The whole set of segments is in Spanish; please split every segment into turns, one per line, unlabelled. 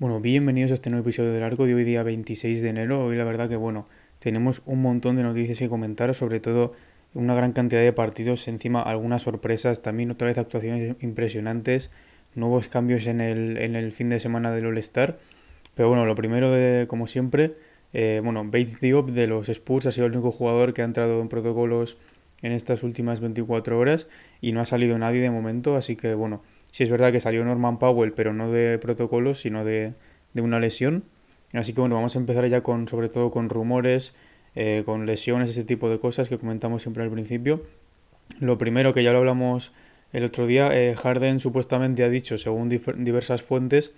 Bueno, bienvenidos a este nuevo episodio del arco de hoy día 26 de enero. Hoy la verdad que bueno, tenemos un montón de noticias que comentar, sobre todo una gran cantidad de partidos, encima algunas sorpresas, también otra vez actuaciones impresionantes, nuevos cambios en el, en el fin de semana del All-Star. Pero bueno, lo primero de, como siempre, eh, bueno, Bates Diop de los Spurs ha sido el único jugador que ha entrado en protocolos en estas últimas 24 horas y no ha salido nadie de momento, así que bueno, si es verdad que salió Norman Powell, pero no de protocolos, sino de, una lesión. Así que bueno, vamos a empezar ya con, sobre todo con rumores, eh, con lesiones, ese tipo de cosas que comentamos siempre al principio. Lo primero que ya lo hablamos el otro día, eh, Harden supuestamente ha dicho, según diversas fuentes,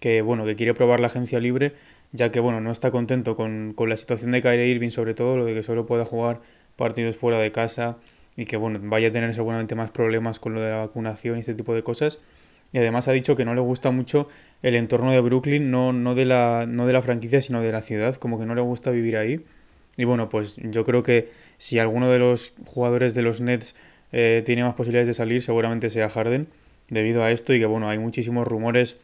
que bueno, que quiere probar la agencia libre, ya que bueno, no está contento con, con la situación de Kyrie Irving, sobre todo, lo de que solo pueda jugar partidos fuera de casa y que bueno, vaya a tener seguramente más problemas con lo de la vacunación y este tipo de cosas. Y además ha dicho que no le gusta mucho el entorno de Brooklyn, no, no, de la, no de la franquicia, sino de la ciudad, como que no le gusta vivir ahí. Y bueno, pues yo creo que si alguno de los jugadores de los Nets eh, tiene más posibilidades de salir, seguramente sea Harden, debido a esto y que bueno, hay muchísimos rumores,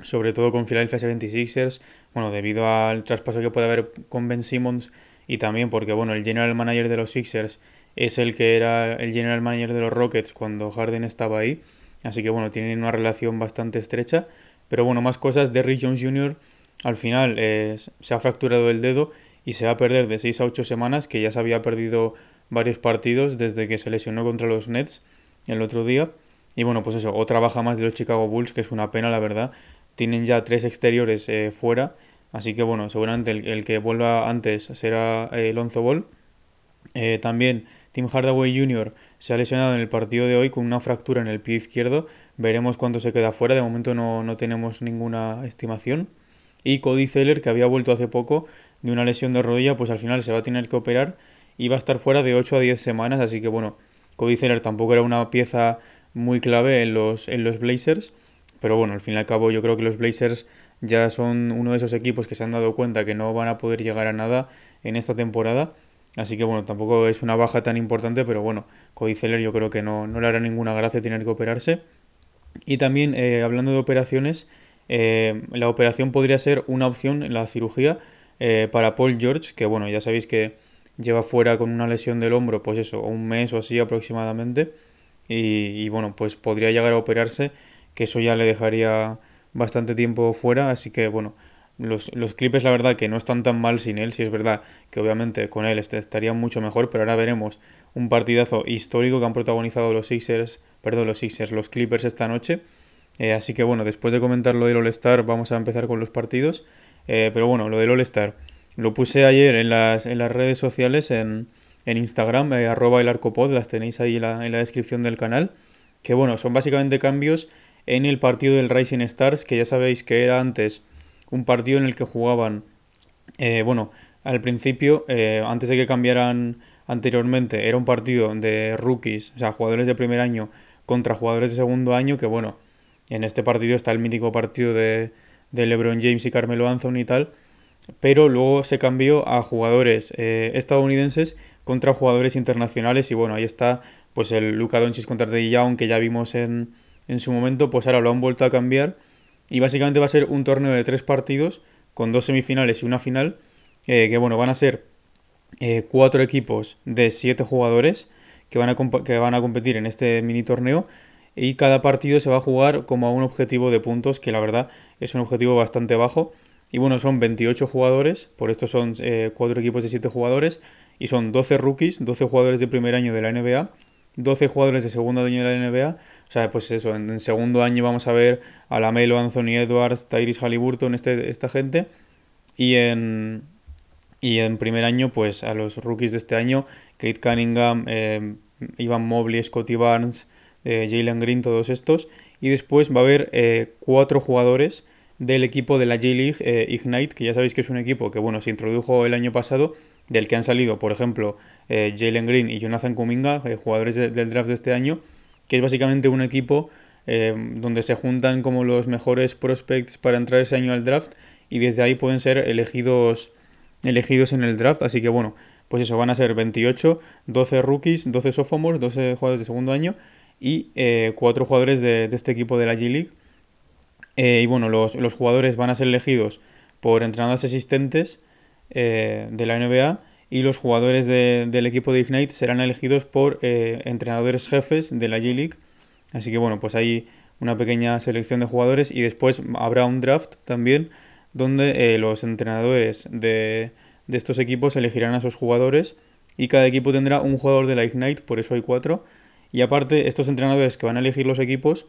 sobre todo con Philadelphia 76ers, bueno, debido al traspaso que puede haber con Ben Simmons y también porque bueno, el general manager de los Sixers es el que era el general manager de los Rockets cuando Harden estaba ahí. Así que bueno, tienen una relación bastante estrecha. Pero bueno, más cosas. Derrick Jones Jr. al final eh, se ha fracturado el dedo y se va a perder de 6 a 8 semanas, que ya se había perdido varios partidos desde que se lesionó contra los Nets el otro día. Y bueno, pues eso, otra baja más de los Chicago Bulls, que es una pena, la verdad. Tienen ya tres exteriores eh, fuera. Así que bueno, seguramente el, que vuelva antes será eh, Lonzo Ball. también Tim Hardaway Jr. se ha lesionado en el partido de hoy con una fractura en el pie izquierdo. Veremos cuándo se queda fuera. De momento no, no tenemos ninguna estimación. Y Cody Zeller, que había vuelto hace poco de una lesión de rodilla, pues al final se va a tener que operar y va a estar fuera de 8 a 10 semanas. Así que bueno, Cody Zeller tampoco era una pieza muy clave en los, en los Blazers. Pero bueno, al fin y al cabo yo creo que los Blazers ya son uno de esos equipos que se han dado cuenta que no van a poder llegar a nada en esta temporada Así que bueno, tampoco es una baja tan importante, pero bueno, Cody Zeller yo creo que no, no le hará ninguna gracia tener que operarse. Y también eh, hablando de operaciones, eh, la operación podría ser una opción en la cirugía eh, para Paul George, que bueno, ya sabéis que lleva fuera con una lesión del hombro, pues eso, un mes o así aproximadamente. Y, y bueno, pues podría llegar a operarse, que eso ya le dejaría bastante tiempo fuera, así que bueno, los, los Clippers la verdad que no están tan mal sin él, si es verdad que obviamente con él estaría mucho mejor, pero ahora veremos un partidazo histórico que han protagonizado los Sixers, perdón, los Sixers, los Clippers esta noche. Eh, así que bueno, después de comentar lo del All-Star vamos a empezar con los partidos. Eh, pero bueno, lo del All-Star lo puse ayer en las, en las redes sociales, en, en Instagram, eh, arroba el arcopod, las tenéis ahí en la, en la descripción del canal. Que bueno, son básicamente cambios en el partido del Rising Stars, que ya sabéis que era antes un partido en el que jugaban, eh, bueno, al principio, eh, antes de que cambiaran anteriormente, era un partido de rookies, o sea, jugadores de primer año contra jugadores de segundo año, que bueno, en este partido está el mítico partido de, de LeBron James y Carmelo Anthony y tal, pero luego se cambió a jugadores eh, estadounidenses contra jugadores internacionales y bueno, ahí está pues el Luka Doncic contra Trey Young que ya vimos en, en su momento, pues ahora lo han vuelto a cambiar y básicamente va a ser un torneo de tres partidos con dos semifinales y una final. Eh, que bueno, van a ser eh, cuatro equipos de siete jugadores que van, a que van a competir en este mini torneo. Y cada partido se va a jugar como a un objetivo de puntos, que la verdad es un objetivo bastante bajo. Y bueno, son 28 jugadores, por esto son eh, cuatro equipos de 7 jugadores. Y son 12 rookies, 12 jugadores de primer año de la NBA, 12 jugadores de segundo año de la NBA, o sea, pues eso, en, segundo año vamos a ver a Lamelo, Anthony Edwards, Tyrese Halliburton, este, esta gente. Y en, y en primer año, pues a los rookies de este año, Kate Cunningham, eh, Ivan Mobley, Scotty Barnes, eh, Jalen Green, todos estos. Y después va a haber eh, cuatro jugadores del equipo de la J-League Ignite, que ya sabéis que es un equipo que bueno, se introdujo el año pasado, del que han salido, por ejemplo, Jalen Green y Jonathan Kuminga, jugadores del draft de este año, que es básicamente un equipo eh, donde se juntan como los mejores prospects para entrar ese año al draft y desde ahí pueden ser elegidos, elegidos en el draft. Así que bueno, pues eso, van a ser 28, 12 rookies, 12 sophomores, 12 jugadores de segundo año y eh, 4 jugadores de, este equipo de la G-League. Eh, y bueno, los, los, jugadores van a ser elegidos por entrenadores asistentes eh, de la NBA y los jugadores del equipo de Ignite serán elegidos por entrenadores jefes de la G-League Así que bueno, pues hay una pequeña selección de jugadores y después habrá un draft también donde los entrenadores de, estos equipos elegirán a sus jugadores y cada equipo tendrá un jugador de la Ignite, por eso hay cuatro. Y aparte, estos entrenadores que van a elegir los equipos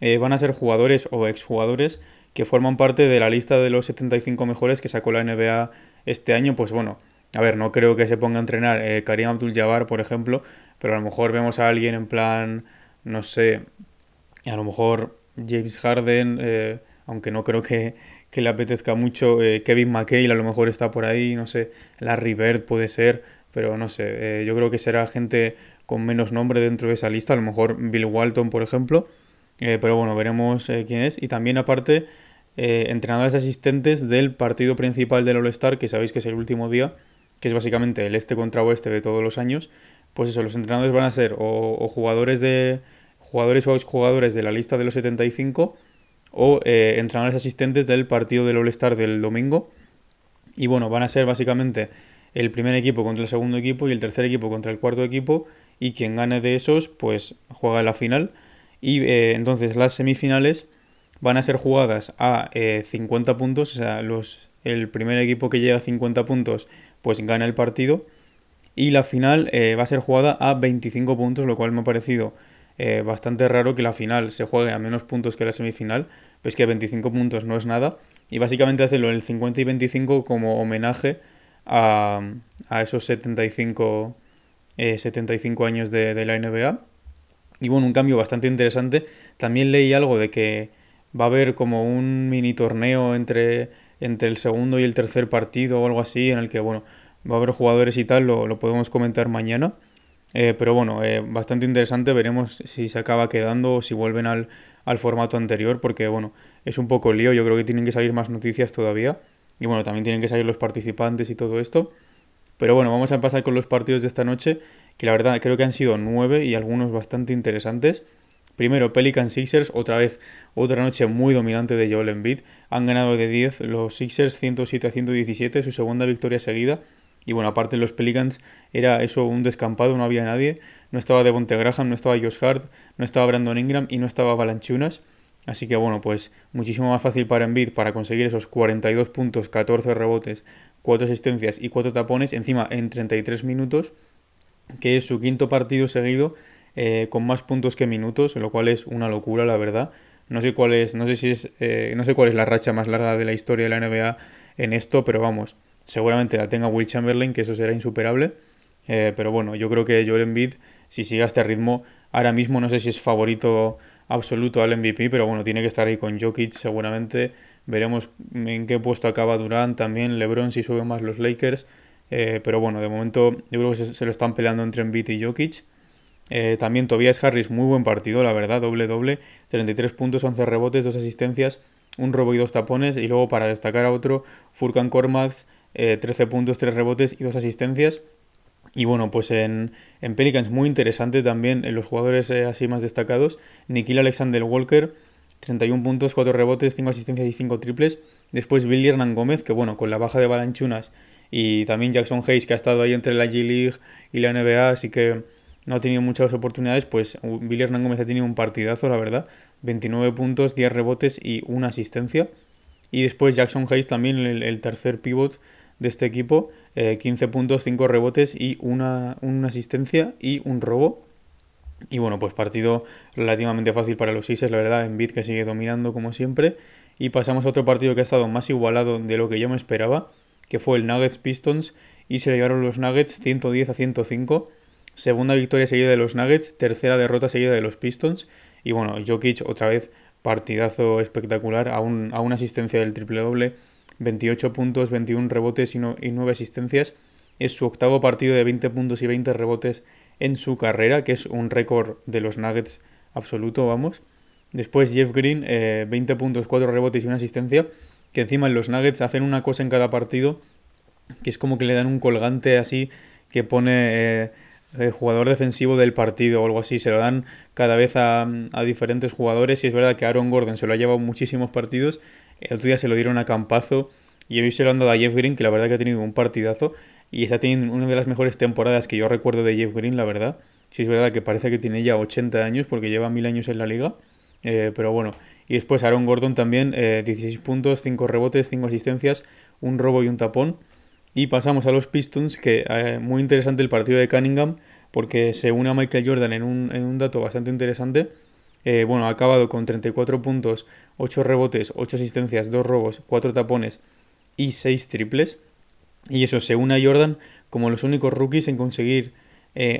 eh, van a ser jugadores o exjugadores que forman parte de la lista de los 75 mejores que sacó la NBA este año. Pues bueno, a ver, no creo que se ponga a entrenar eh, Karim Abdul-Jabbar, por ejemplo, pero a lo mejor vemos a alguien en plan no sé, a lo mejor James Harden, eh, aunque no creo que, le apetezca mucho, eh, Kevin McHale a lo mejor está por ahí, no sé, Larry Bird puede ser, pero no sé, yo creo que será gente con menos nombre dentro de esa lista, a lo mejor Bill Walton, por ejemplo, pero bueno, veremos quién es. Y también aparte, entrenadores asistentes del partido principal del All-Star, que sabéis que es el último día, que es básicamente el este contra oeste de todos los años, pues eso, los entrenadores van a ser o, jugadores de jugadores o jugadores de la lista de los 75 o eh, entrenadores asistentes del partido del All-Star del domingo. Y bueno, van a ser básicamente el primer equipo contra el segundo equipo y el tercer equipo contra el cuarto equipo. Y quien gane de esos, pues juega la final. Y eh, entonces las semifinales van a ser jugadas a 50 eh, puntos. O sea, los, el primer equipo que llega a 50 puntos, pues gana el partido. Y la final va a ser jugada a 25 puntos, lo cual me ha parecido eh, bastante raro que la final se juegue a menos puntos que la semifinal, pues que 25 puntos no es nada. Y básicamente hacerlo en el 50 y 25 como homenaje a, a esos 75, 75 eh, años de, la NBA. Y bueno, un cambio bastante interesante. También leí algo de que va a haber como un mini torneo entre, entre el segundo y el tercer partido o algo así, en el que bueno, va a haber jugadores y tal, lo, lo podemos comentar mañana. Eh, pero bueno, eh, bastante interesante. Veremos si se acaba quedando o si vuelven al, formato anterior, porque bueno, es un poco lío. Yo creo que tienen que salir más noticias todavía. Y bueno, también tienen que salir los participantes y todo esto. Pero bueno, vamos a pasar con los partidos de esta noche, que la verdad creo que han sido nueve y algunos bastante interesantes. Primero, Pelican Sixers, otra vez, otra noche muy dominante de Joel Embiid. Han ganado de 10 los Sixers 107 a 117, su segunda victoria seguida. Y bueno, aparte los Pelicans era eso un descampado, no había nadie. No estaba Devonte Graham, no estaba Josh Hart, no estaba Brandon Ingram y no estaba Balanchunas. Así que bueno, pues muchísimo más fácil para Embiid para conseguir esos 42 puntos, 14 rebotes, 4 asistencias y 4 tapones, encima en 33 minutos, que es su quinto partido seguido eh, con más puntos que minutos, lo cual es una locura, la verdad. No sé cuál es, no sé si es, eh, no sé cuál es la racha más larga de la historia de la NBA en esto, pero vamos, seguramente la tenga Will Chamberlain, que eso será insuperable. Eh, pero bueno, yo creo que Joel Embiid, si sigue a este ritmo, ahora mismo no sé si es favorito absoluto al MVP, pero bueno, tiene que estar ahí con Jokic seguramente. Veremos en qué puesto acaba Durant, también LeBron si sube más los Lakers. Eh, pero bueno, de momento yo creo que se, lo están peleando entre Embiid y Jokic. Eh, también Tobias Harris, muy buen partido, la verdad, doble-doble. 33 puntos, 11 rebotes, 2 asistencias, un robo y dos tapones. Y luego para destacar a otro, Furkan Kormaz, 13 eh, puntos, 3 rebotes y 2 asistencias. Y bueno, pues en, en Pelicans muy interesante también en los jugadores así más destacados. Nikhil Alexander Walker, 31 puntos, 4 rebotes, 5 asistencias y 5 triples. Después Billy Hernán Gómez, que bueno, con la baja de Balanchunas y también Jackson Hayes, que ha estado ahí entre la G-League y la NBA, así que no ha tenido muchas oportunidades, pues Billy Hernán Gómez ha tenido un partidazo, la verdad. 29 puntos, 10 rebotes y una asistencia. Y después Jackson Hayes también, el tercer pivot, de este equipo, 15 eh, puntos, 5 rebotes y una, asistencia y un robo. Y bueno, pues partido relativamente fácil para los Sixers, la verdad, en Bid que sigue dominando como siempre. Y pasamos a otro partido que ha estado más igualado de lo que yo me esperaba, que fue el Nuggets Pistons, y se le llevaron los Nuggets 110 a 105. Segunda victoria seguida de los Nuggets, tercera derrota seguida de los Pistons. Y bueno, Jokic otra vez partidazo espectacular, a, a una asistencia del triple doble 28 puntos, 21 rebotes y, 9 asistencias. Es su octavo partido de 20 puntos y 20 rebotes en su carrera, que es un récord de los Nuggets absoluto, vamos. Después Jeff Green, 20 eh, puntos, 4 rebotes y una asistencia. Que encima en los Nuggets hacen una cosa en cada partido, que es como que le dan un colgante así que pone eh, el jugador defensivo del partido o algo así. Se lo dan cada vez a, diferentes jugadores y es verdad que Aaron Gordon se lo ha llevado muchísimos partidos. El otro día se lo dieron a Campazo y hoy se lo han dado a Jeff Green, que la verdad que ha tenido un partidazo y está teniendo una de las mejores temporadas que yo recuerdo de Jeff Green, la verdad. Sí es verdad que parece que tiene ya 80 años porque lleva mil años en la liga. Eh, pero bueno, y después Aaron Gordon también, 16 eh, puntos, 5 rebotes, 5 asistencias, un robo y un tapón. Y pasamos a los Pistons, que eh, muy interesante el partido de Cunningham, porque se une a Michael Jordan en un, dato bastante interesante. bueno, ha acabado con 34 puntos, 8 rebotes, 8 asistencias, 2 robos, 4 tapones y 6 triples. Y eso se une a Jordan como los únicos rookies en conseguir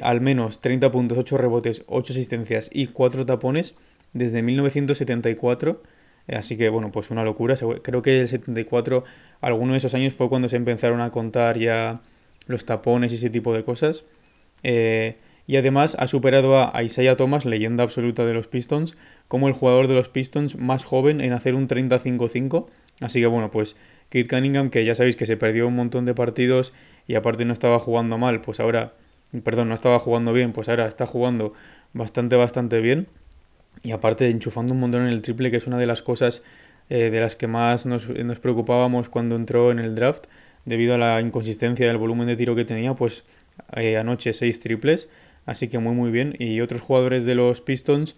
al menos 30 puntos, 8 rebotes, 8 asistencias y 4 tapones desde 1974. Eh, así que bueno, pues una locura. Creo que el 74, alguno de esos años fue cuando se empezaron a contar ya los tapones y ese tipo de cosas. Eh, y además ha superado a Isaiah Thomas, leyenda absoluta de los Pistons, como el jugador de los Pistons más joven en hacer un 35-5. Así que bueno, pues Kate Cunningham, que ya sabéis que se perdió un montón de partidos y aparte no estaba jugando mal, pues ahora, perdón, no estaba jugando bien, pues ahora está jugando bastante, bastante bien. Y aparte enchufando un montón en el triple, que es una de las cosas eh, de las que más nos, preocupábamos cuando entró en el draft, debido a la inconsistencia del volumen de tiro que tenía, pues eh, anoche seis triples, así que muy muy bien. Y otros jugadores de los Pistons,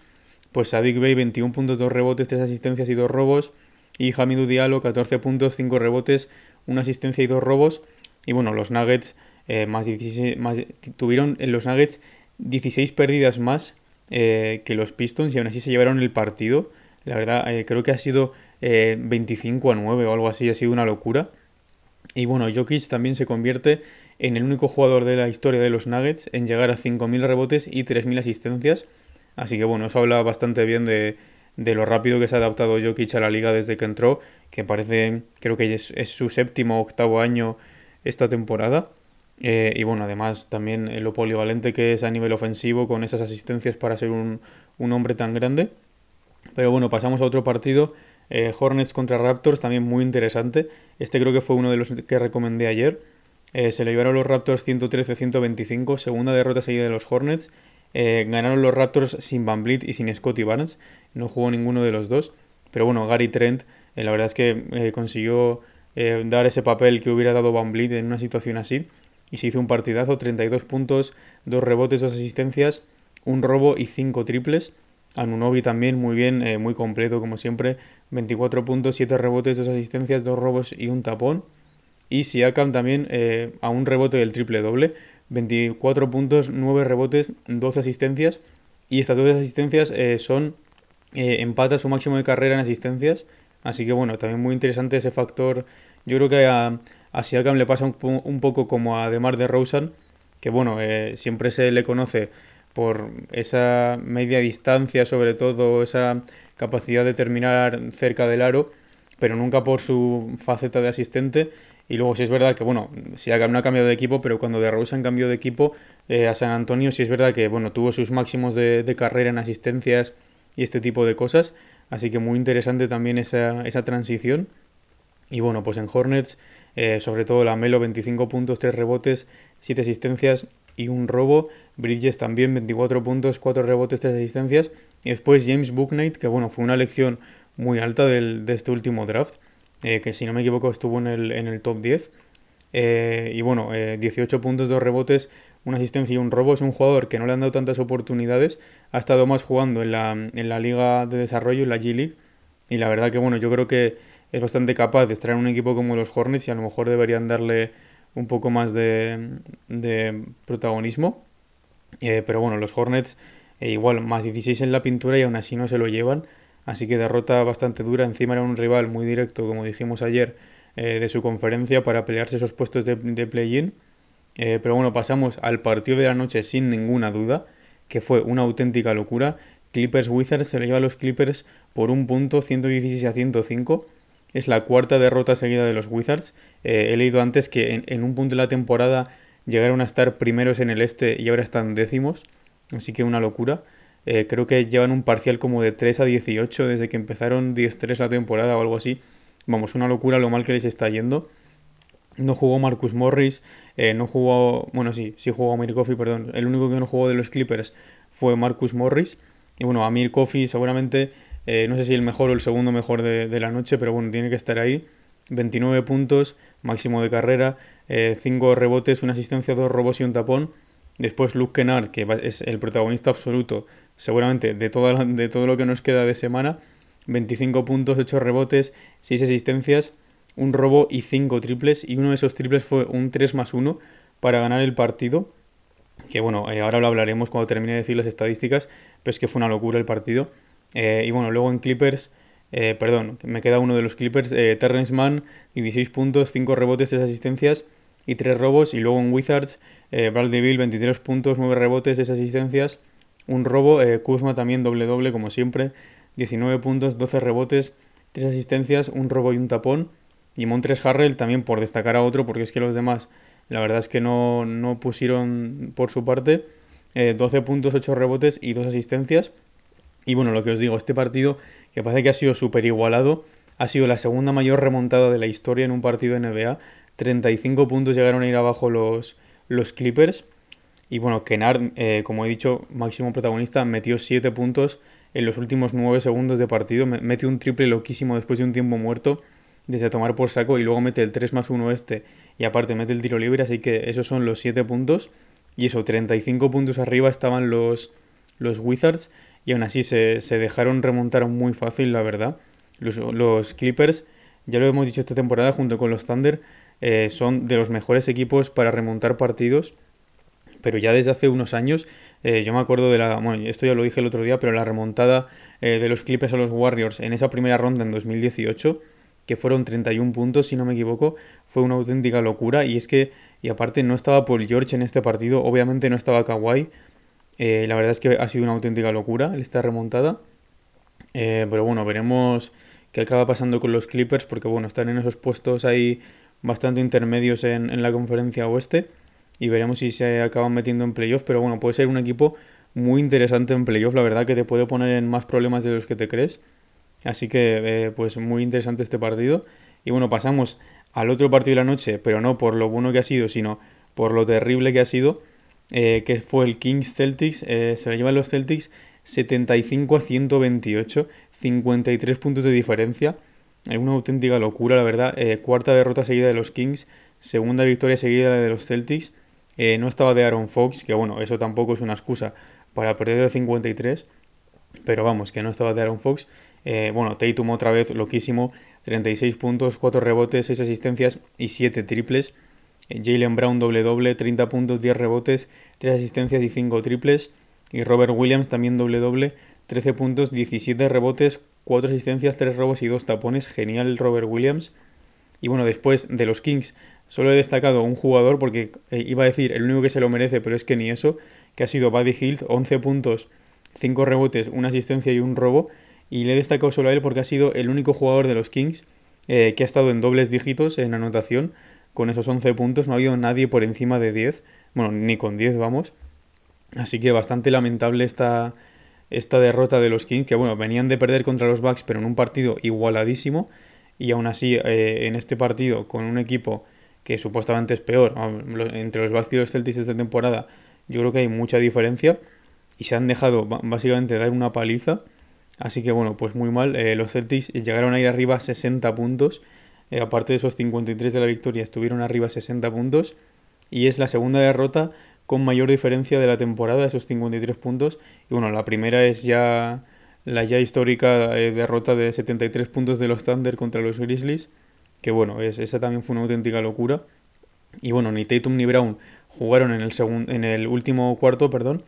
pues Sadik Bey 21 puntos, 2 rebotes, 3 asistencias y 2 robos. Y Hamidou Diallo 14 puntos, 5 rebotes, 1 asistencia y 2 robos. Y bueno, los Nuggets eh, más 16, más, tuvieron en los Nuggets 16 pérdidas más eh, que los Pistons y aún así se llevaron el partido. La verdad, eh, creo que ha sido 25 eh, a 9 o algo así, ha sido una locura. Y bueno, Jokic también se convierte en el único jugador de la historia de los Nuggets en llegar a 5.000 rebotes y 3.000 asistencias. Así que bueno, eso habla bastante bien de, lo rápido que se ha adaptado Jokic a la liga desde que entró, que parece, creo que es, su séptimo o octavo año esta temporada. Eh, y bueno, además también lo polivalente que es a nivel ofensivo con esas asistencias para ser un, hombre tan grande. Pero bueno, pasamos a otro partido. Eh, Hornets contra Raptors, también muy interesante. Este creo que fue uno de los que recomendé ayer. Eh, se le llevaron los Raptors 113-125, segunda derrota seguida de los Hornets. Ganaron los Raptors sin Van Vliet y sin Scotty Barnes. No jugó ninguno de los dos. Pero bueno, Gary Trent, la verdad es que consiguió dar ese papel que hubiera dado Van Vliet en una situación así y se hizo un partidazo, 32 puntos, 2 rebotes, 2 asistencias, un robo y 5 triples. Anunobi también muy bien, eh, muy completo como siempre, 24 puntos, 7 rebotes, 2 asistencias, 2 robos y un tapón. Y Siakam también eh, a un rebote del triple doble, 24 puntos, 9 rebotes, 12 asistencias. Y estas 12 asistencias eh, son empata su máximo de carrera en asistencias. Así que bueno, también muy interesante ese factor. Yo creo que a, a Siakam le pasa un, poco como a Demar de Rosen, que bueno, eh, siempre se le conoce por esa media distancia, sobre todo esa capacidad de terminar cerca del aro, pero nunca por su faceta de asistente. Y luego sí es verdad que, bueno, Siakam no ha cambiado de equipo, pero cuando de Rosen cambió de equipo eh, a San Antonio, sí es verdad que, bueno, tuvo sus máximos de, carrera en asistencias y este tipo de cosas. Así que muy interesante también esa, esa transición. Y bueno, pues en Hornets eh, sobre todo la Melo 25 puntos, 3 rebotes, 7 asistencias y un robo. Bridges también 24 puntos, 4 rebotes, 3 asistencias. Y después James Booknight, que bueno, fue una elección muy alta del, de este último draft, eh, que si no me equivoco estuvo en el, en el top 10. Eh, y bueno, 18 puntos, 2 rebotes, una asistencia y un robo. Es un jugador que no le han dado tantas oportunidades. Ha estado más jugando en la, en la liga de desarrollo, en la G-League. Y la verdad que bueno, yo creo que es bastante capaz de estar en un equipo como los Hornets y a lo mejor deberían darle un poco más de, protagonismo. Eh, pero bueno, los Hornets eh, igual más 16 en la pintura y aún así no se lo llevan. Así que derrota bastante dura. Encima era un rival muy directo, como dijimos ayer, eh, de su conferencia para pelearse esos puestos de, play-in. pero bueno, pasamos al partido de la noche sin ninguna duda, que fue una auténtica locura. Clippers Wizards se le lleva a los Clippers por un punto, 116 a 105. Es la cuarta derrota seguida de los Wizards. Eh, he leído antes que en, un punto de la temporada llegaron a estar primeros en el este y ahora están décimos. Así que una locura. Eh, creo que llevan un parcial como de 3 a 18 desde que empezaron 10-3 la temporada o algo así. Vamos, una locura lo mal que les está yendo. No jugó Marcus Morris, eh, no jugó, bueno, sí, sí jugó Amir Coffee, perdón. El único que no jugó de los Clippers fue Marcus Morris. Y bueno, Amir Coffee seguramente, eh, no sé si el mejor o el segundo mejor de, la noche, pero bueno, tiene que estar ahí. 29 puntos, máximo de carrera, 5 rebotes, una asistencia, 2 robos y un tapón. Después Luke Kennard, que es el protagonista absoluto, seguramente de todo, de todo lo que nos queda de semana. 25 puntos, 8 rebotes, 6 asistencias, un robo y 5 triples. Y uno de esos triples fue un 3 más 1 para ganar el partido. Que bueno, eh, ahora lo hablaremos cuando termine de decir las estadísticas, pero es que fue una locura el partido. Eh, y bueno, luego en Clippers, eh, perdón, me queda uno de los Clippers, Terrence Mann, 16 puntos, 5 rebotes, 3 asistencias y 3 robos. Y luego en Wizards, Bradley Bill, 23 puntos, 9 rebotes, 6 asistencias, un robo. Kuzma también doble doble, como siempre, 19 puntos, 12 rebotes, 3 asistencias, un robo y un tapón. Y Montres Harrell también por destacar a otro, porque es que los demás, la verdad es que no, no pusieron por su parte. 12 puntos, 8 rebotes y 2 asistencias. Y bueno, lo que os digo, este partido, que parece que ha sido súper igualado, ha sido la segunda mayor remontada de la historia en un partido de NBA. 35 puntos llegaron a ir abajo los, los Clippers. Y bueno, Kennard, eh, como he dicho, máximo protagonista, metió 7 puntos en los últimos 9 segundos de partido. Mete un triple loquísimo después de un tiempo muerto, desde tomar por saco, y luego mete el 3 más 1 este, y aparte mete el tiro libre, así que esos son los 7 puntos. Y eso, 35 puntos arriba estaban los, los Wizards, y aún así se, dejaron remontar muy fácil, la verdad. Los, Clippers, ya lo hemos dicho esta temporada, junto con los Thunder, eh, son de los mejores equipos para remontar partidos pero ya desde hace unos años, eh, yo me acuerdo de la, bueno, esto ya lo dije el otro día, pero la remontada eh, de los Clippers a los Warriors en esa primera ronda en 2018, que fueron 31 puntos, si no me equivoco, fue una auténtica locura. Y es que, y aparte, no estaba Paul George en este partido, obviamente no estaba Kawhi. Eh, la verdad es que ha sido una auténtica locura esta remontada. pero bueno, veremos qué acaba pasando con los Clippers, porque bueno, están en esos puestos ahí bastante intermedios en, en la conferencia oeste y veremos si se acaban metiendo en playoff, pero bueno, puede ser un equipo muy interesante en playoff, la verdad que te puede poner en más problemas de los que te crees. Así que, eh, pues muy interesante este partido. Y bueno, pasamos al otro partido de la noche, pero no por lo bueno que ha sido, sino por lo terrible que ha sido, eh, que fue el Kings Celtics. Eh, se lo llevan los Celtics 75 a 128, 53 puntos de diferencia. Es una auténtica locura, la verdad. cuarta derrota seguida de los Kings, segunda victoria seguida de los Celtics. Eh, no estaba de Aaron Fox, que bueno, eso tampoco es una excusa para perder el 53, pero vamos, que no estaba de Aaron Fox. Eh, bueno, Tatum otra vez loquísimo, 36 puntos, 4 rebotes, 6 asistencias y 7 triples. Eh, Jalen Brown doble doble, 30 puntos, 10 rebotes, 3 asistencias y 5 triples. Y Robert Williams también doble doble, 13 puntos, 17 rebotes, 4 asistencias, 3 robos y 2 tapones. Genial Robert Williams. Y bueno, después de los Kings Solo he destacado un jugador porque eh, iba a decir el único que se lo merece, pero es que ni eso, que ha sido Buddy Hilt, 11 puntos, 5 rebotes, una asistencia y un robo. Y le he destacado solo a él porque ha sido el único jugador de los Kings eh, que ha estado en dobles dígitos en anotación con esos 11 puntos. No ha habido nadie por encima de 10. Bueno, ni con 10 vamos. Así que bastante lamentable esta, esta derrota de los Kings, que bueno, venían de perder contra los Bucks, pero en un partido igualadísimo. Y aún así, eh, en este partido, con un equipo que supuestamente es peor. Entre los los Celtics esta temporada yo creo que hay mucha diferencia y se han dejado básicamente dar una paliza. Así que bueno, pues muy mal. Eh, los Celtics llegaron a ir arriba 60 puntos. Eh, aparte de esos 53 de la victoria, estuvieron arriba 60 puntos. Y es la segunda derrota con mayor diferencia de la temporada, esos 53 puntos. Y bueno, la primera es ya la ya histórica eh, derrota de 73 puntos de los Thunder contra los Grizzlies que bueno, esa también fue una auténtica locura. Y bueno, ni Tatum ni Brown jugaron en el, en el último cuarto, perdón.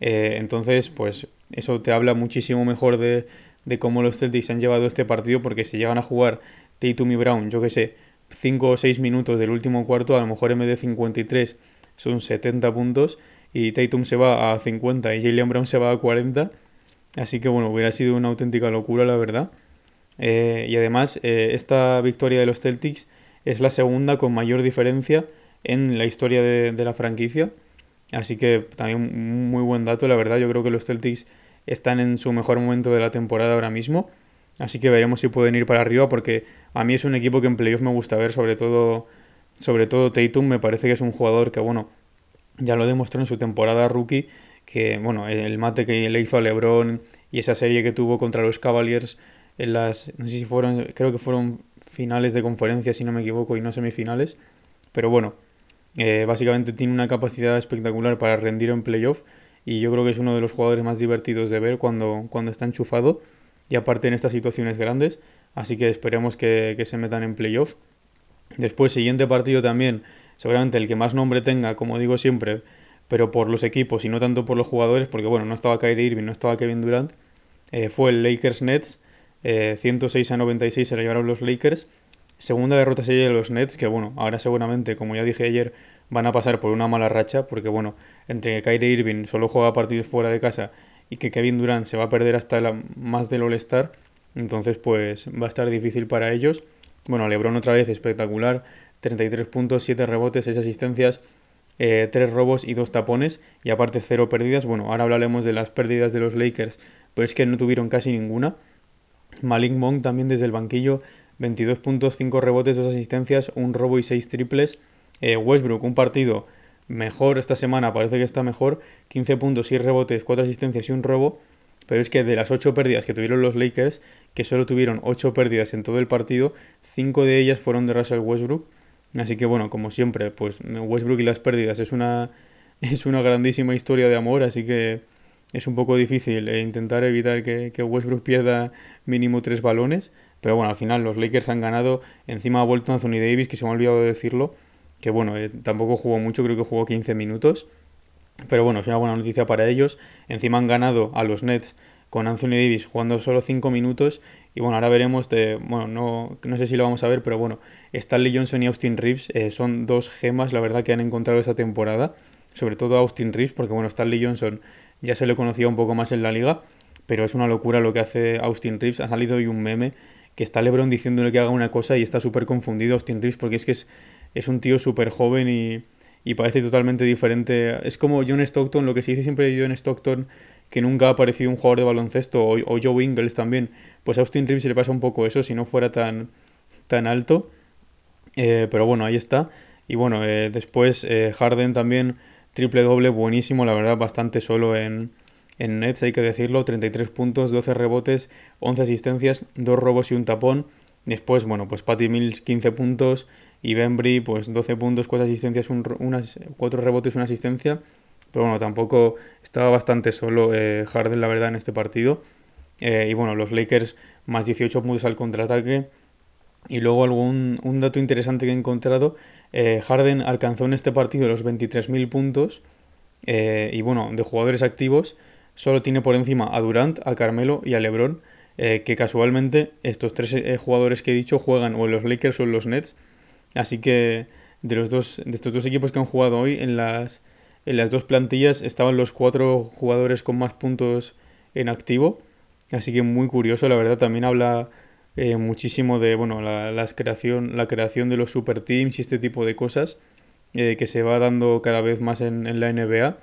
Eh, entonces, pues eso te habla muchísimo mejor de, de cómo los Celtics han llevado este partido, porque si llegan a jugar Tatum y Brown, yo que sé, 5 o 6 minutos del último cuarto, a lo mejor en vez de 53 son 70 puntos, y Tatum se va a 50 y Jalen Brown se va a 40. Así que bueno, hubiera sido una auténtica locura, la verdad. Eh, y además, eh, esta victoria de los Celtics es la segunda con mayor diferencia en la historia de, la franquicia. Así que también muy buen dato, la verdad. Yo creo que los Celtics están en su mejor momento de la temporada ahora mismo. Así que veremos si pueden ir para arriba porque a mí es un equipo que en playoff me gusta ver, sobre todo, sobre todo Tatum me parece que es un jugador que, bueno, ya lo demostró en su temporada rookie, que, bueno, el mate que le hizo a LeBron y esa serie que tuvo contra los Cavaliers en las, no sé si fueron, creo que fueron finales de conferencia, si no me equivoco, y no semifinales, pero bueno, eh, básicamente tiene una capacidad espectacular para rendir en playoff y yo creo que es uno de los jugadores más divertidos de ver cuando, cuando está enchufado y aparte en estas situaciones grandes, así que esperemos que, se metan en playoff. Después, siguiente partido también, seguramente el que más nombre tenga, como digo siempre, pero por los equipos y no tanto por los jugadores, porque bueno, no estaba Kyrie Irving, no estaba Kevin Durant, eh, fue el Lakers Nets, 106 eh, a 96 se la llevaron los Lakers. Segunda derrota sería de los Nets, que bueno, ahora seguramente, como ya dije ayer, van a pasar por una mala racha, porque bueno, entre que Kyrie Irving solo juega partidos fuera de casa y que Kevin Durant se va a perder hasta la, más del All-Star, entonces pues va a estar difícil para ellos. Bueno, LeBron otra vez espectacular, 33 puntos, 7 rebotes, 6 asistencias, eh, 3 robos y 2 tapones y aparte 0 pérdidas. Bueno, ahora hablaremos de las pérdidas de los Lakers, pero es que no tuvieron casi ninguna. Malik Monk también desde el banquillo, 22 puntos, 5 rebotes, 2 asistencias, un robo y 6 triples. Eh, Westbrook, un partido mejor esta semana, parece que está mejor, 15 puntos, 6 rebotes, 4 asistencias y un robo. Pero es que de las 8 pérdidas que tuvieron los Lakers, que solo tuvieron 8 pérdidas en todo el partido, 5 de ellas fueron de Russell Westbrook. Así que bueno, como siempre, pues Westbrook y las pérdidas es una, es una grandísima historia de amor, así que es un poco difícil eh, intentar evitar que, Westbrook pierda mínimo 3 balones. Pero bueno, al final los Lakers han ganado. Encima ha vuelto Anthony Davis, que se me ha olvidado de decirlo que bueno, eh, tampoco jugó mucho, creo que jugó 15 minutos. Pero bueno, es una buena noticia para ellos. Encima han ganado a los Nets con Anthony Davis jugando solo 5 minutos. Y bueno, ahora veremos, de, bueno, no, no sé si lo vamos a ver, pero bueno, Stanley Johnson y Austin Reeves eh, son dos gemas, la verdad, que han encontrado esta temporada. Sobre todo Austin Reeves, porque bueno, Stanley Johnson ya se le conocía un poco más en la liga, pero es una locura lo que hace Austin Reeves. Ha salido hoy un meme que está LeBron diciéndole que haga una cosa y está súper confundido Austin Reeves porque es que es es un tío súper joven y, parece totalmente diferente. Es como John Stockton, lo que se dice siempre de John Stockton, que nunca ha aparecido un jugador de baloncesto, o, o Joe Ingles también. Pues a Austin Reeves le pasa un poco eso, si no fuera tan, tan alto. Eh, pero bueno, ahí está. Y bueno, eh, después eh, Harden también, triple doble, buenísimo, la verdad, bastante solo en, en Nets, hay que decirlo. 33 puntos, 12 rebotes, 11 asistencias, 2 robos y un tapón. Después, bueno, pues Patty Mills 15 puntos, y Bembry, pues 12 puntos, 4 asistencias, un, unas, 4 rebotes, una asistencia. Pero bueno, tampoco estaba bastante solo eh, Harden, la verdad, en este partido. Y bueno, los Lakers más 18 puntos al contraataque. Y luego algún un dato interesante que he encontrado, eh, Harden alcanzó en este partido los 23.000 puntos. y bueno, de jugadores activos, solo tiene por encima a Durant, a Carmelo y a Lebron. que casualmente estos tres jugadores que he dicho juegan o en los Lakers o en los Nets. Así que de los dos, de estos dos equipos que han jugado hoy, en las, en las dos plantillas estaban los cuatro jugadores con más puntos en activo. Así que muy curioso, la verdad, también habla eh, muchísimo de bueno, la, creación, la creación de los super teams y este tipo de cosas eh, que se va dando cada vez más en, en, la NBA.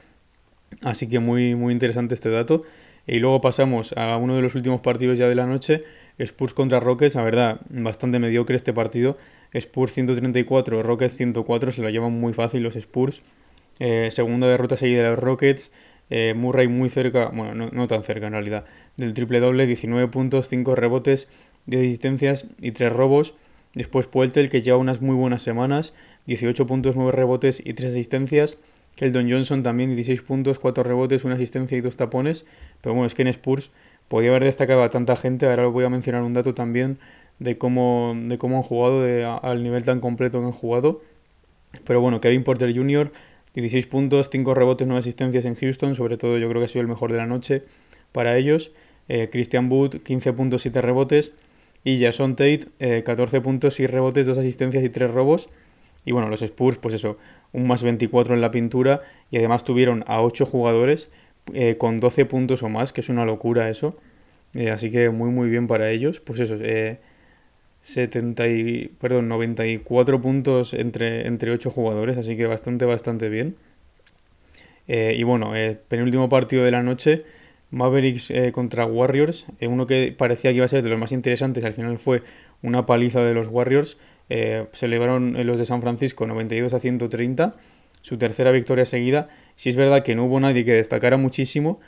Así que muy, muy interesante este dato. Y luego pasamos a uno de los últimos partidos ya de la noche, Spurs contra Rockets, la verdad, bastante mediocre este partido. Spurs 134, Rockets 104, se lo llevan muy fácil los Spurs. Eh, segunda derrota seguida de los Rockets. Murray muy cerca, bueno, no, tan cerca en realidad, del triple doble, 19 puntos, 5 rebotes, 10 asistencias y 3 robos. Después Pueltel, que lleva unas muy buenas semanas, 18 puntos, 9 rebotes y 3 asistencias. Keldon Johnson también 16 puntos, 4 rebotes, 1 asistencia y 2 tapones. Pero bueno, es que en Spurs podía haber destacado a tanta gente. Ahora voy a mencionar un dato también de cómo, de cómo han jugado, de, al nivel tan completo que han jugado. Pero bueno, Kevin Porter Jr., 16 puntos, 5 rebotes, 9 asistencias en Houston, sobre todo yo creo que ha sido el mejor de la noche para ellos. Eh, Christian Wood, 15 puntos, 7 rebotes. Y Jason Tate, 14 eh, puntos, 6 rebotes, 2 asistencias y 3 robos. Y bueno, los Spurs, pues eso, un más 24 en la pintura. Y además tuvieron a 8 jugadores eh, con 12 puntos o más, que es una locura eso. así que muy muy bien para ellos. Pues eso, 70 y, perdón, 94 puntos entre, entre 8 jugadores, así que bastante, bastante bien. Eh, y bueno, el penúltimo partido de la noche, Mavericks eh, contra Warriors, eh, uno que parecía que iba a ser de los más interesantes, al final fue una paliza de los Warriors. Eh, se elevaron los de San Francisco 92 a 130, su tercera victoria seguida. Si es verdad que no hubo nadie que destacara muchísimo,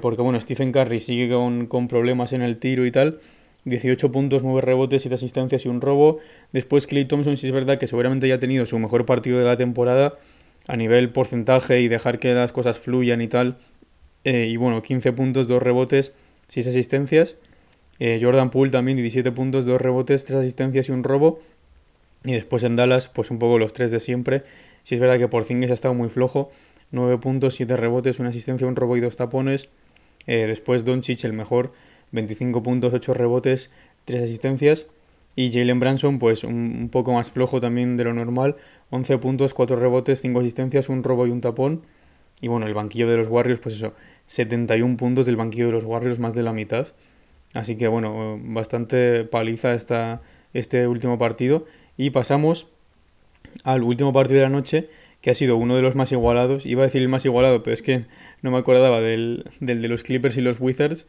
porque bueno, Stephen Curry sigue con, con, problemas en el tiro y tal. 18 puntos, 9 rebotes, 7 asistencias y un robo. Después Clay Thompson, si es verdad que seguramente ya ha tenido su mejor partido de la temporada a nivel porcentaje y dejar que las cosas fluyan y tal. Eh, y bueno, 15 puntos, 2 rebotes, 6 asistencias. Eh, Jordan Poole también 17 puntos, 2 rebotes, 3 asistencias y un robo. Y después en Dallas, pues un poco los 3 de siempre. Si es verdad que por Porzingis ha estado muy flojo. 9 puntos, 7 rebotes, una asistencia, un robo y dos tapones. Eh, después Doncic el mejor, 25 puntos, 8 rebotes, 3 asistencias. Y Jalen Branson, pues un, un, poco más flojo también de lo normal. 11 puntos, 4 rebotes, 5 asistencias, un robo y un tapón. Y bueno, el banquillo de los Warriors, pues eso, 71 puntos del banquillo de los Warriors, más de la mitad. Así que bueno, bastante paliza esta, este último partido. Y pasamos al último partido de la noche, que ha sido uno de los más igualados. Iba a decir el más igualado, pero es que no me acordaba del, del de los Clippers y los Wizards,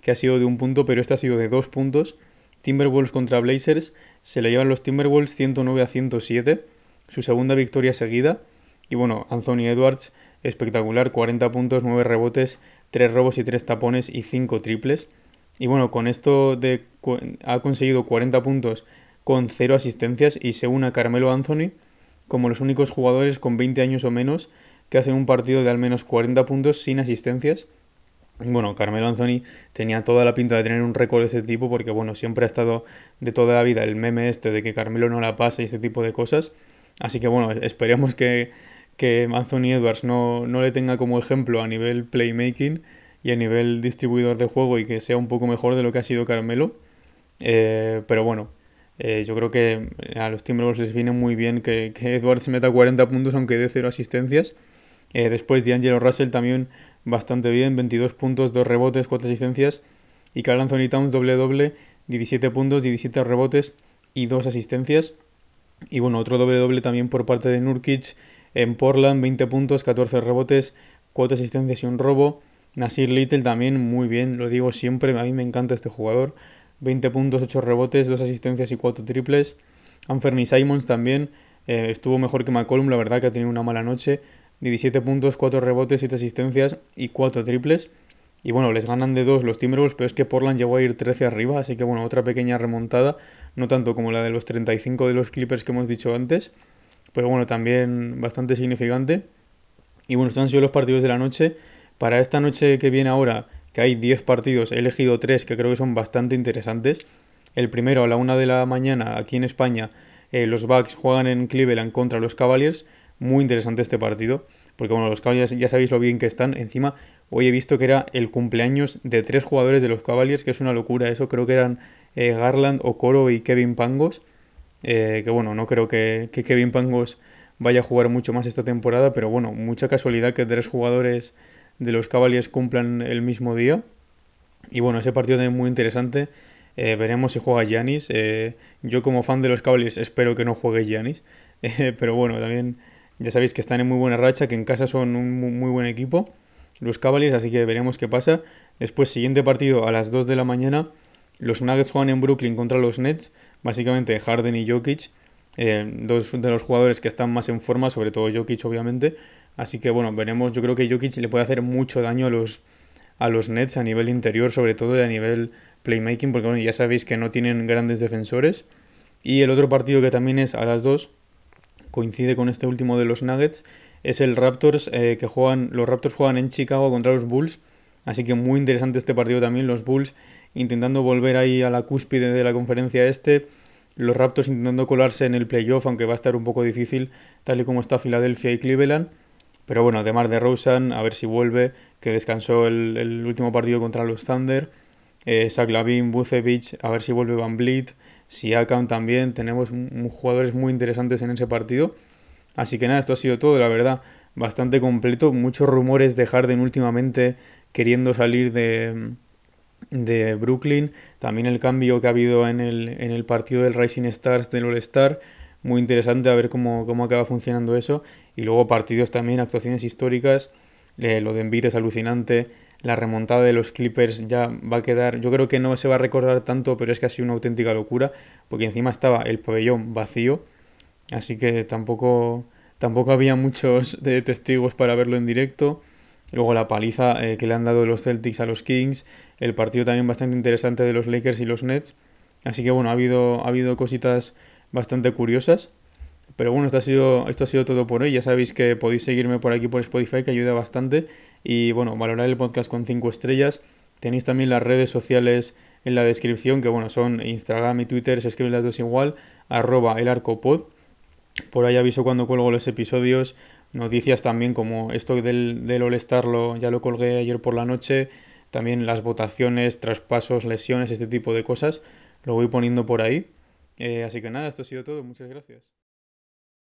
que ha sido de un punto, pero este ha sido de dos puntos. Timberwolves contra Blazers, se le llevan los Timberwolves 109 a 107, su segunda victoria seguida. Y bueno, Anthony Edwards espectacular, 40 puntos, 9 rebotes, 3 robos y 3 tapones y 5 triples. Y bueno, con esto de, ha conseguido 40 puntos con 0 asistencias y se une a Carmelo Anthony como los únicos jugadores con 20 años o menos que hacen un partido de al menos 40 puntos sin asistencias. Bueno, Carmelo Anthony tenía toda la pinta de tener un récord de ese tipo porque bueno, siempre ha estado de toda la vida el meme este de que Carmelo no la pasa y este tipo de cosas. Así que bueno, esperemos que, que Anthony Edwards no, no le tenga como ejemplo a nivel playmaking y a nivel distribuidor de juego y que sea un poco mejor de lo que ha sido Carmelo. Eh, pero bueno, eh, yo creo que a los Timberwolves les viene muy bien que, Edwards meta 40 puntos aunque dé 0 asistencias. Eh, después D'Angelo Russell también bastante bien, 22 puntos, 2 rebotes, 4 asistencias. Y Carl Anthony Towns doble doble, 17 puntos, 17 rebotes y 2 asistencias. Y bueno, otro doble doble también por parte de Nurkic, en Portland, 20 puntos, 14 rebotes, 4 asistencias y un robo. Nasir Little también muy bien, lo digo siempre, a mí me encanta este jugador. 20 puntos, 8 rebotes, 2 asistencias y 4 triples. Anferny Simons también eh, estuvo mejor que McCollum, la verdad que ha tenido una mala noche. 17 puntos, 4 rebotes, 7 asistencias y 4 triples. Y bueno, les ganan de 2 los Timberwolves, pero es que Portland llegó a ir 13 arriba, así que bueno, otra pequeña remontada, no tanto como la de los 35 de los Clippers que hemos dicho antes, pero bueno, también bastante significante. Y bueno, estos han sido los partidos de la noche. Para esta noche que viene ahora, que hay 10 partidos, he elegido 3 que creo que son bastante interesantes. El primero a la 1 de la mañana, aquí en España, eh, los Bucks juegan en Cleveland contra los Cavaliers. Muy interesante este partido, porque bueno, los Cavaliers ya sabéis lo bien que están. Encima, hoy he visto que era el cumpleaños de tres jugadores de los Cavaliers, que es una locura eso. Creo que eran eh, Garland, Okoro y Kevin Pangos. Eh, que bueno, no creo que, Kevin Pangos vaya a jugar mucho más esta temporada, pero bueno, mucha casualidad que tres jugadores de los Cavaliers cumplan el mismo día. Y bueno, ese partido es muy interesante. Eh, veremos si juega Giannis. Eh, yo como fan de los Cavaliers espero que no juegue Giannis. pero bueno, también ya sabéis que están en muy buena racha, que en casa son un muy buen equipo. Los Cavaliers, así que veremos qué pasa. Después, siguiente partido a las 2 de la mañana. Los Nuggets juegan en Brooklyn contra los Nets básicamente Harden y Jokic, eh, dos de los jugadores que están más en forma, sobre todo Jokic obviamente. Así que bueno, veremos, yo creo que Jokic le puede hacer mucho daño a los, a los Nets a nivel interior, sobre todo y a nivel playmaking, porque bueno, ya sabéis que no tienen grandes defensores. Y el otro partido que también es a las 2, coincide con este último de los Nuggets, es el Raptors, eh, que juegan, los Raptors juegan en Chicago contra los Bulls. Así que muy interesante este partido también, los Bulls intentando volver ahí a la cúspide de la conferencia este. Los Raptors intentando colarse en el playoff, aunque va a estar un poco difícil, tal y como está Filadelfia y Cleveland. Pero bueno, además de Rosen, a ver si vuelve, que descansó el, último partido contra los Thunder. Eh, Lavin, Bucevic, a ver si vuelve Van Vliet, Siakam también. Tenemos jugadores muy interesantes en ese partido. Así que nada, esto ha sido todo, la verdad, bastante completo. Muchos rumores de Harden últimamente queriendo salir de, de Brooklyn, también el cambio que ha habido en el, en el partido del Rising Stars del All-Star, muy interesante a ver cómo, cómo, acaba funcionando eso, y luego partidos también, actuaciones históricas, eh, lo de Embiid es alucinante, la remontada de los Clippers ya va a quedar, yo creo que no se va a recordar tanto, pero es casi una auténtica locura, porque encima estaba el pabellón vacío, así que tampoco, tampoco había muchos de testigos para verlo en directo. Luego la paliza eh, que le han dado los Celtics a los Kings, el partido también bastante interesante de los Lakers y los Nets. Así que bueno, ha habido, ha habido cositas bastante curiosas. Pero bueno, esto ha, sido, esto ha sido todo por hoy. Ya sabéis que podéis seguirme por aquí por Spotify, que ayuda bastante. Y bueno, valorar el podcast con 5 estrellas. Tenéis también las redes sociales en la descripción, que bueno, son Instagram y Twitter, se escriben las dos igual, arroba el arcopod. Por ahí aviso cuando cuelgo los episodios. Noticias también como esto del, del All-Star lo, ya lo colgué ayer por la noche. También las votaciones, traspasos, lesiones, este tipo de cosas. Lo voy poniendo por ahí. Eh, así que nada, esto ha sido todo. Muchas gracias.